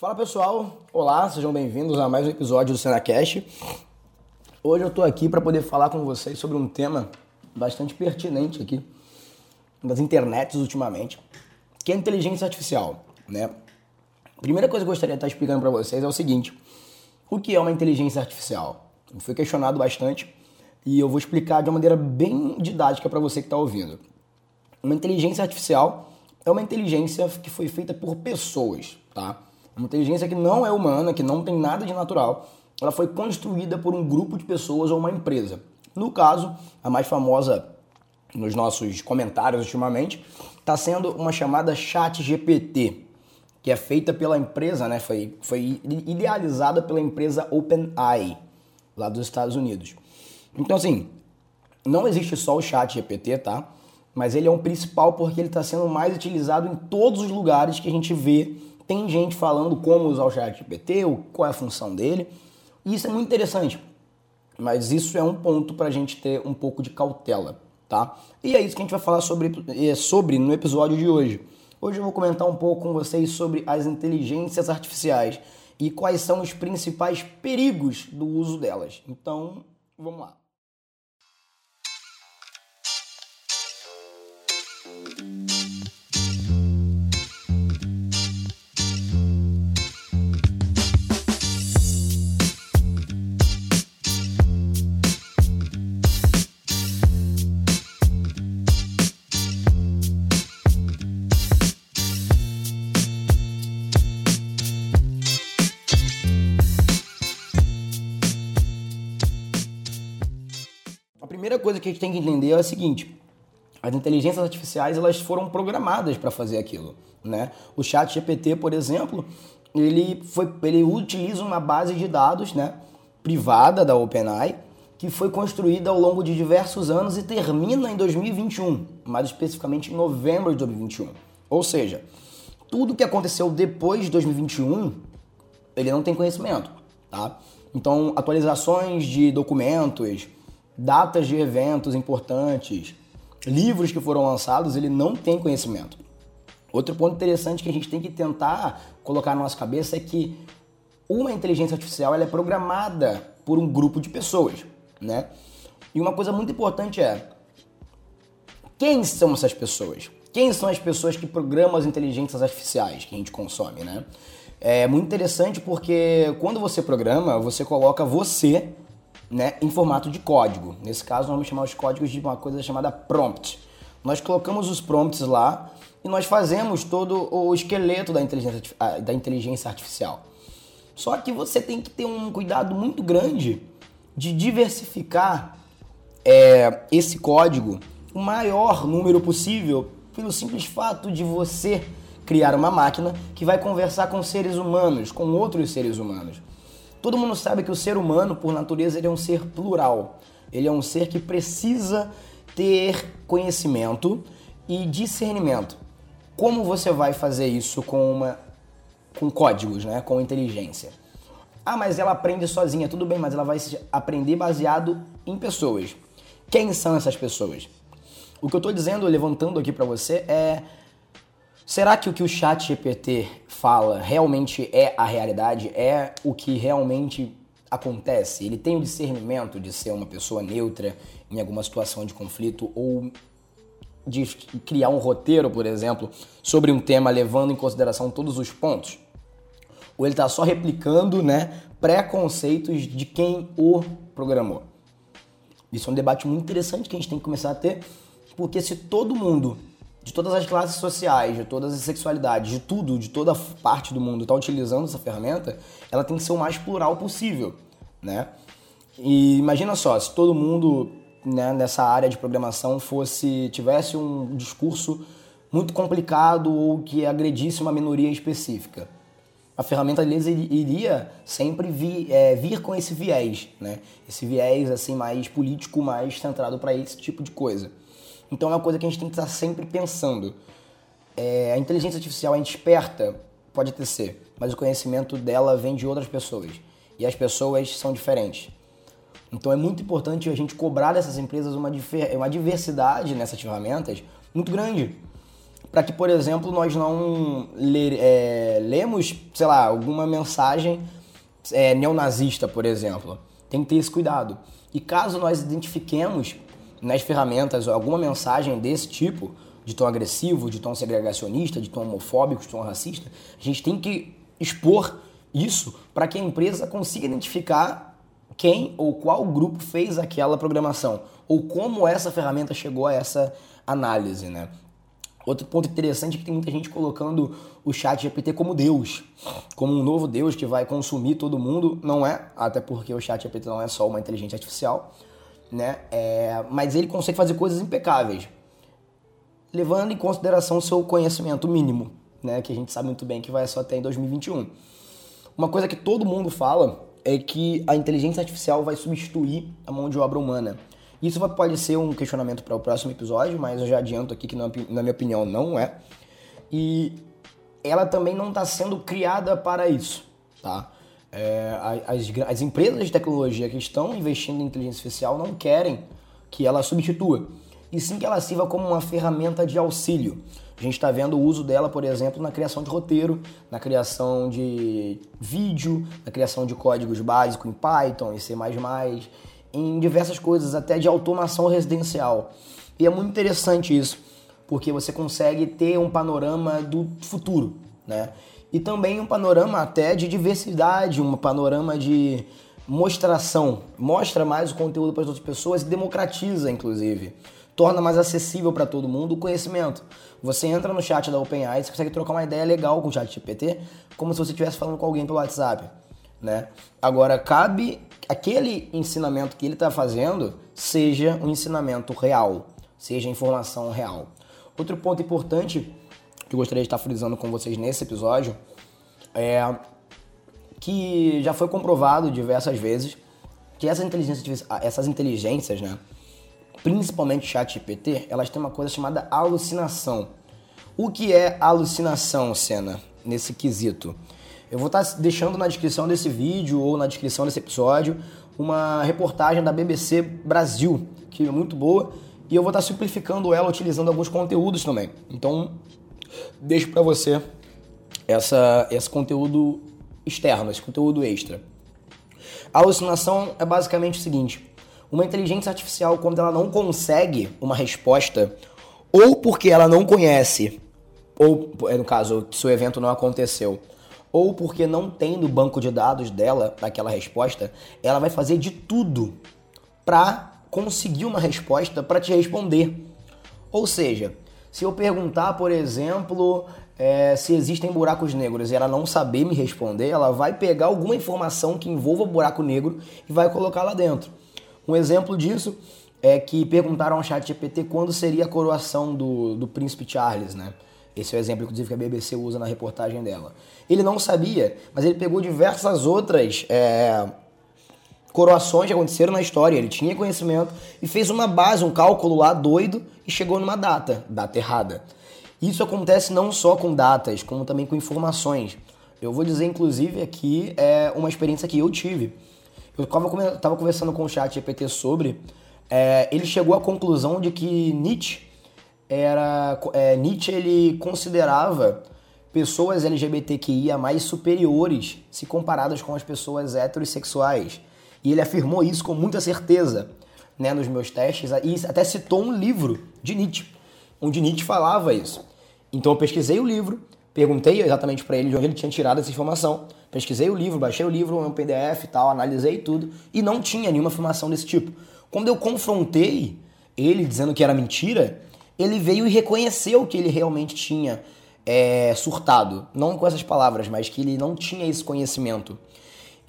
Fala pessoal, olá, sejam bem-vindos a mais um episódio do SenaCast. Hoje eu estou aqui para poder falar com vocês sobre um tema bastante pertinente aqui das internets ultimamente, que é a inteligência artificial, né? Primeira coisa que eu gostaria de estar explicando para vocês é o seguinte: o que é uma inteligência artificial? Eu fui questionado bastante e eu vou explicar de uma maneira bem didática para você que está ouvindo. Uma inteligência artificial é uma inteligência que foi feita por pessoas, tá? Uma inteligência que não é humana, que não tem nada de natural. Ela foi construída por um grupo de pessoas ou uma empresa. No caso, a mais famosa nos nossos comentários ultimamente está sendo uma chamada Chat GPT, que é feita pela empresa, né? Foi, foi idealizada pela empresa OpenAI, lá dos Estados Unidos. Então, assim, não existe só o Chat GPT, tá? Mas ele é um principal porque ele está sendo mais utilizado em todos os lugares que a gente vê tem gente falando como usar o chat GPT, qual é a função dele. E isso é muito interessante. Mas isso é um ponto para a gente ter um pouco de cautela, tá? E é isso que a gente vai falar sobre, é, sobre no episódio de hoje. Hoje eu vou comentar um pouco com vocês sobre as inteligências artificiais e quais são os principais perigos do uso delas. Então, vamos lá. Primeira coisa que a gente tem que entender é a seguinte: as inteligências artificiais elas foram programadas para fazer aquilo, né? O Chat GPT, por exemplo, ele foi, ele utiliza uma base de dados, né, privada da OpenAI, que foi construída ao longo de diversos anos e termina em 2021, mais especificamente em novembro de 2021. Ou seja, tudo que aconteceu depois de 2021, ele não tem conhecimento, tá? Então, atualizações de documentos, datas de eventos importantes, livros que foram lançados, ele não tem conhecimento. Outro ponto interessante que a gente tem que tentar colocar na nossa cabeça é que uma inteligência artificial ela é programada por um grupo de pessoas, né? E uma coisa muito importante é quem são essas pessoas? Quem são as pessoas que programam as inteligências artificiais que a gente consome, né? É muito interessante porque quando você programa, você coloca você né, em formato de código. Nesse caso, vamos chamar os códigos de uma coisa chamada prompt. Nós colocamos os prompts lá e nós fazemos todo o esqueleto da inteligência, da inteligência artificial. Só que você tem que ter um cuidado muito grande de diversificar é, esse código o maior número possível, pelo simples fato de você criar uma máquina que vai conversar com seres humanos, com outros seres humanos. Todo mundo sabe que o ser humano, por natureza, ele é um ser plural. Ele é um ser que precisa ter conhecimento e discernimento. Como você vai fazer isso com uma com códigos, né, com inteligência? Ah, mas ela aprende sozinha, tudo bem, mas ela vai aprender baseado em pessoas. Quem são essas pessoas? O que eu estou dizendo, levantando aqui para você é Será que o que o chat GPT fala realmente é a realidade? É o que realmente acontece? Ele tem o discernimento de ser uma pessoa neutra em alguma situação de conflito ou de criar um roteiro, por exemplo, sobre um tema levando em consideração todos os pontos? Ou ele está só replicando né, preconceitos de quem o programou? Isso é um debate muito interessante que a gente tem que começar a ter, porque se todo mundo de todas as classes sociais, de todas as sexualidades, de tudo, de toda parte do mundo está utilizando essa ferramenta, ela tem que ser o mais plural possível, né? E imagina só, se todo mundo né, nessa área de programação fosse tivesse um discurso muito complicado ou que agredisse uma minoria específica. A ferramenta deles iria sempre vir, é, vir com esse viés, né? Esse viés assim mais político, mais centrado para esse tipo de coisa. Então é uma coisa que a gente tem que estar sempre pensando. É, a inteligência artificial é esperta, pode ter ser, mas o conhecimento dela vem de outras pessoas. E as pessoas são diferentes. Então é muito importante a gente cobrar dessas empresas uma, uma diversidade nessas ferramentas muito grande. para que, por exemplo, nós não ler, é, lemos, sei lá, alguma mensagem é, neonazista, por exemplo. Tem que ter esse cuidado. E caso nós identifiquemos nas ferramentas alguma mensagem desse tipo, de tom agressivo, de tom segregacionista, de tom homofóbico, de tom racista, a gente tem que expor isso para que a empresa consiga identificar quem ou qual grupo fez aquela programação ou como essa ferramenta chegou a essa análise, né? Outro ponto interessante é que tem muita gente colocando o chat GPT como Deus, como um novo Deus que vai consumir todo mundo. Não é, até porque o chat GPT não é só uma inteligência artificial, né? É, mas ele consegue fazer coisas impecáveis, levando em consideração o seu conhecimento mínimo, né? Que a gente sabe muito bem que vai só até em 2021. Uma coisa que todo mundo fala é que a inteligência artificial vai substituir a mão de obra humana. Isso pode ser um questionamento para o próximo episódio, mas eu já adianto aqui que, na minha opinião, não é. E ela também não está sendo criada para isso, tá? É, as, as empresas de tecnologia que estão investindo em inteligência artificial não querem que ela substitua, e sim que ela sirva como uma ferramenta de auxílio. A gente está vendo o uso dela, por exemplo, na criação de roteiro, na criação de vídeo, na criação de códigos básicos em Python e C++, em diversas coisas, até de automação residencial. E é muito interessante isso, porque você consegue ter um panorama do futuro, né? E também um panorama até de diversidade, um panorama de mostração. Mostra mais o conteúdo para as outras pessoas e democratiza, inclusive. Torna mais acessível para todo mundo o conhecimento. Você entra no chat da OpenAI, você consegue trocar uma ideia legal com o chat GPT, como se você estivesse falando com alguém pelo WhatsApp. Né? Agora, cabe aquele ensinamento que ele está fazendo seja um ensinamento real, seja informação real. Outro ponto importante que eu gostaria de estar frisando com vocês nesse episódio é que já foi comprovado diversas vezes que essas inteligências, essas inteligências, né, principalmente chat GPT, elas têm uma coisa chamada alucinação. O que é alucinação, Senna, nesse quesito? Eu vou estar deixando na descrição desse vídeo ou na descrição desse episódio uma reportagem da BBC Brasil, que é muito boa, e eu vou estar simplificando ela utilizando alguns conteúdos também. Então, deixo para você essa, esse conteúdo externo, esse conteúdo extra. A alucinação é basicamente o seguinte: uma inteligência artificial, quando ela não consegue uma resposta, ou porque ela não conhece, ou no caso, se o evento não aconteceu, ou porque não tem no banco de dados dela aquela resposta, ela vai fazer de tudo para conseguir uma resposta para te responder. Ou seja, se eu perguntar, por exemplo, é, se existem buracos negros e ela não saber me responder, ela vai pegar alguma informação que envolva buraco negro e vai colocar lá dentro. Um exemplo disso é que perguntaram ao chat GPT quando seria a coroação do, do príncipe Charles, né? Esse é o exemplo, inclusive, que a BBC usa na reportagem dela. Ele não sabia, mas ele pegou diversas outras é, coroações que aconteceram na história. Ele tinha conhecimento e fez uma base, um cálculo lá doido e chegou numa data, data errada. Isso acontece não só com datas, como também com informações. Eu vou dizer, inclusive, aqui é uma experiência que eu tive. Eu estava conversando com o chat GPT sobre. É, ele chegou à conclusão de que Nietzsche era é, Nietzsche ele considerava pessoas LGBTQIA mais superiores se comparadas com as pessoas heterossexuais. E ele afirmou isso com muita certeza né, nos meus testes e até citou um livro de Nietzsche, onde Nietzsche falava isso. Então eu pesquisei o livro, perguntei exatamente para ele de onde ele tinha tirado essa informação, pesquisei o livro, baixei o livro, um PDF e tal, analisei tudo e não tinha nenhuma afirmação desse tipo. Quando eu confrontei ele dizendo que era mentira, ele veio e reconheceu que ele realmente tinha é, surtado. Não com essas palavras, mas que ele não tinha esse conhecimento.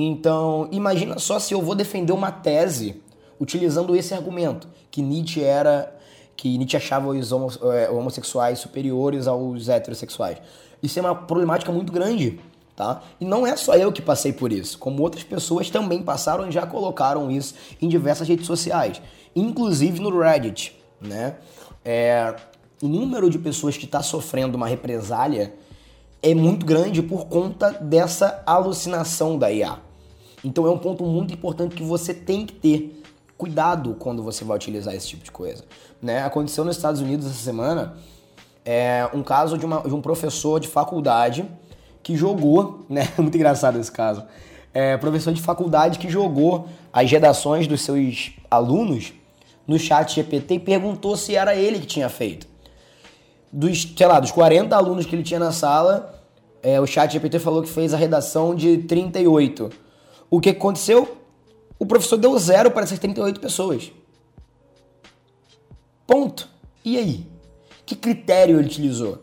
Então, imagina só se eu vou defender uma tese utilizando esse argumento, que Nietzsche era que Nietzsche achava os é, homossexuais superiores aos heterossexuais. Isso é uma problemática muito grande, tá? E não é só eu que passei por isso, como outras pessoas também passaram e já colocaram isso em diversas redes sociais, inclusive no Reddit, né? é, o número de pessoas que está sofrendo uma represália é muito grande por conta dessa alucinação da IA. Então é um ponto muito importante que você tem que ter cuidado quando você vai utilizar esse tipo de coisa. Né? Aconteceu nos Estados Unidos essa semana É um caso de, uma, de um professor de faculdade que jogou, né? Muito engraçado esse caso. É, professor de faculdade que jogou as redações dos seus alunos no chat GPT e perguntou se era ele que tinha feito. Dos, sei lá, dos 40 alunos que ele tinha na sala, é, o chat GPT falou que fez a redação de 38. O que aconteceu? O professor deu zero para essas 38 pessoas. Ponto. E aí? Que critério ele utilizou?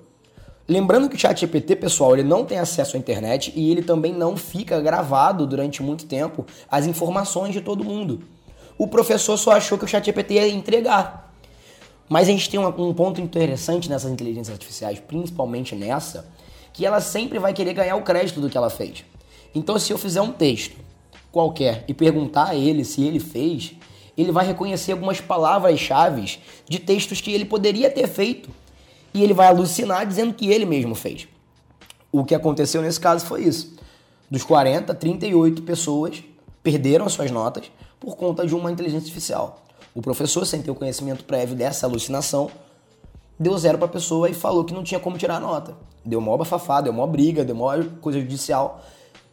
Lembrando que o chat GPT, pessoal, ele não tem acesso à internet e ele também não fica gravado durante muito tempo as informações de todo mundo. O professor só achou que o chat GPT ia entregar. Mas a gente tem um ponto interessante nessas inteligências artificiais, principalmente nessa, que ela sempre vai querer ganhar o crédito do que ela fez. Então, se eu fizer um texto qualquer e perguntar a ele se ele fez, ele vai reconhecer algumas palavras-chave de textos que ele poderia ter feito. E ele vai alucinar dizendo que ele mesmo fez. O que aconteceu nesse caso foi isso. Dos 40, 38 pessoas perderam as suas notas por conta de uma inteligência artificial. O professor, sem ter o conhecimento prévio dessa alucinação, deu zero para a pessoa e falou que não tinha como tirar a nota. Deu maior bafafá, deu maior briga, deu maior coisa judicial.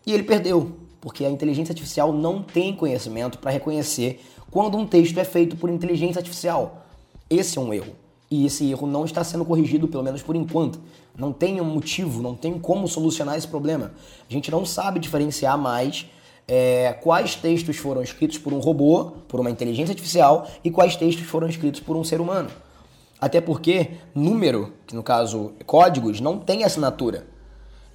E ele perdeu, porque a inteligência artificial não tem conhecimento para reconhecer quando um texto é feito por inteligência artificial. Esse é um erro. E esse erro não está sendo corrigido, pelo menos por enquanto. Não tem um motivo, não tem como solucionar esse problema. A gente não sabe diferenciar mais é, quais textos foram escritos por um robô, por uma inteligência artificial, e quais textos foram escritos por um ser humano. Até porque número, que no caso códigos, não tem assinatura.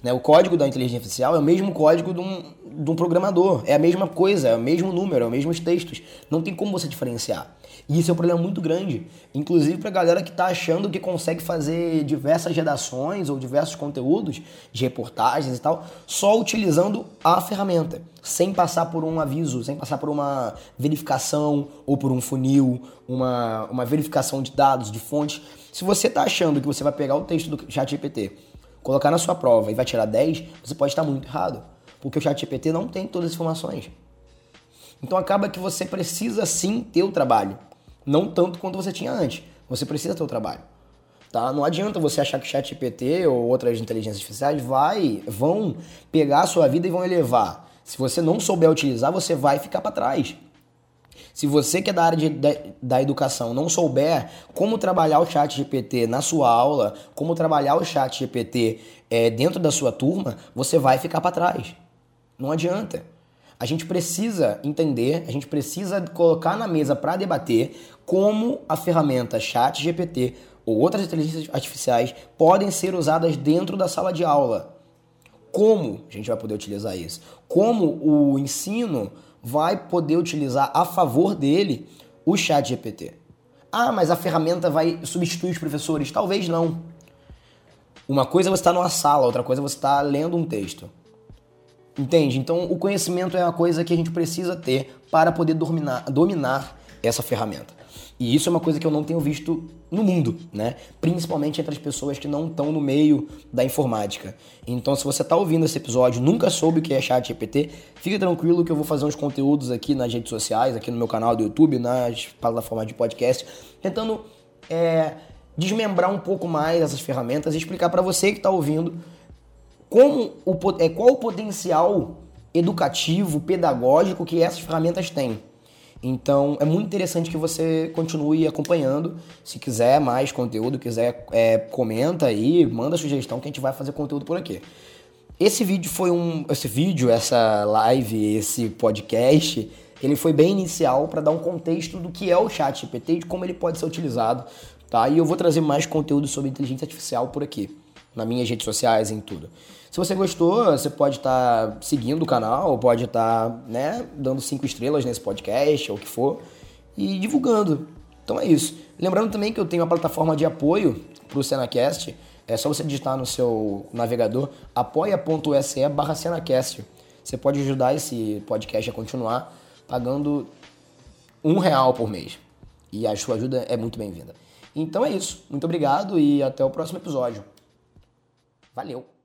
Né? O código da inteligência artificial é o mesmo código de um, de um programador, é a mesma coisa, é o mesmo número, é os mesmos textos. Não tem como você diferenciar. E isso é um problema muito grande, inclusive para a galera que está achando que consegue fazer diversas redações ou diversos conteúdos de reportagens e tal, só utilizando a ferramenta, sem passar por um aviso, sem passar por uma verificação ou por um funil, uma, uma verificação de dados, de fontes. Se você está achando que você vai pegar o texto do ChatGPT, colocar na sua prova e vai tirar 10, você pode estar muito errado, porque o ChatGPT não tem todas as informações. Então acaba que você precisa sim ter o trabalho. Não tanto quanto você tinha antes. Você precisa ter o trabalho. Tá? Não adianta você achar que o ChatGPT ou outras inteligências artificiais vai, vão pegar a sua vida e vão elevar. Se você não souber utilizar, você vai ficar para trás. Se você que é da área de, da, da educação não souber como trabalhar o chat GPT na sua aula, como trabalhar o chat GPT é, dentro da sua turma, você vai ficar para trás. Não adianta. A gente precisa entender, a gente precisa colocar na mesa para debater como a ferramenta Chat GPT ou outras inteligências artificiais podem ser usadas dentro da sala de aula. Como a gente vai poder utilizar isso? Como o ensino vai poder utilizar a favor dele o Chat GPT? Ah, mas a ferramenta vai substituir os professores? Talvez não. Uma coisa é você estar numa sala, outra coisa é você estar lendo um texto. Entende? Então, o conhecimento é uma coisa que a gente precisa ter para poder dominar, dominar essa ferramenta. E isso é uma coisa que eu não tenho visto no mundo, né? Principalmente entre as pessoas que não estão no meio da informática. Então, se você está ouvindo esse episódio, nunca soube o que é chat GPT, fique tranquilo que eu vou fazer uns conteúdos aqui nas redes sociais, aqui no meu canal do YouTube, nas plataformas de podcast, tentando é, desmembrar um pouco mais essas ferramentas e explicar para você que está ouvindo como o, é, qual o potencial educativo, pedagógico que essas ferramentas têm. Então é muito interessante que você continue acompanhando. Se quiser mais conteúdo, quiser é, comenta aí, manda sugestão que a gente vai fazer conteúdo por aqui. Esse vídeo foi um, esse vídeo, essa live, esse podcast, ele foi bem inicial para dar um contexto do que é o Chat GPT e de como ele pode ser utilizado, tá? E eu vou trazer mais conteúdo sobre inteligência artificial por aqui nas minhas redes sociais, em tudo. Se você gostou, você pode estar tá seguindo o canal, pode estar tá, né, dando cinco estrelas nesse podcast, ou o que for, e divulgando. Então é isso. Lembrando também que eu tenho uma plataforma de apoio para o Senacast. É só você digitar no seu navegador apoia.se barra Senacast. Você pode ajudar esse podcast a continuar pagando um real por mês. E a sua ajuda é muito bem-vinda. Então é isso. Muito obrigado e até o próximo episódio. Valeu!